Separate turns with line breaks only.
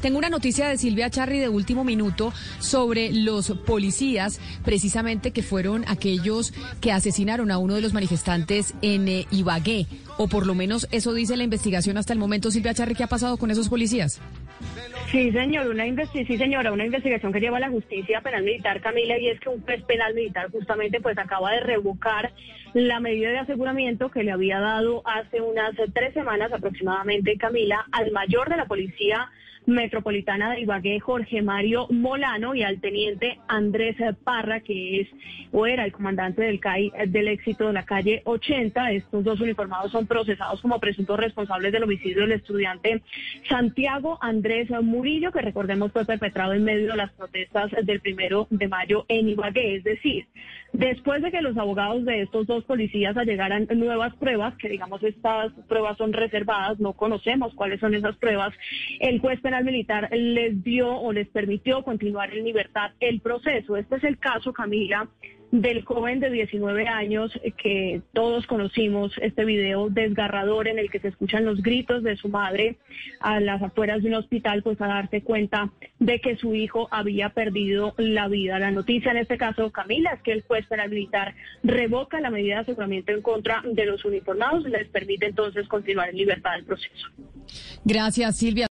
Tengo una noticia de Silvia Charri de último minuto sobre los policías, precisamente que fueron aquellos que asesinaron a uno de los manifestantes en eh, Ibagué, o por lo menos eso dice la investigación hasta el momento. Silvia Charri, ¿qué ha pasado con esos policías?
Sí, señor, una sí, señora, una investigación que lleva la justicia penal militar, Camila, y es que un juez penal militar justamente pues acaba de revocar la medida de aseguramiento que le había dado hace unas tres semanas aproximadamente, Camila, al mayor de la policía metropolitana de Ibagué, Jorge Mario Molano, y al teniente Andrés Parra, que es o era el comandante del CAI del éxito de la calle 80. Estos dos uniformados son procesados como presuntos responsables del homicidio del estudiante Santiago Andrés Murillo, que recordemos fue perpetrado en medio de las protestas del primero de mayo en Ibagué. Es decir, después de que los abogados de estos dos policías allegaran nuevas pruebas, que digamos estas pruebas son reservadas, no conocemos cuáles son esas pruebas, el juez penal militar les dio o les permitió continuar en libertad el proceso. Este es el caso, Camila, del joven de 19 años que todos conocimos este video desgarrador en el que se escuchan los gritos de su madre a las afueras de un hospital pues a darse cuenta de que su hijo había perdido la vida. La noticia en este caso, Camila, es que el juez penal militar revoca la medida de aseguramiento en contra de los uniformados y les permite entonces continuar en libertad el proceso.
Gracias, Silvia.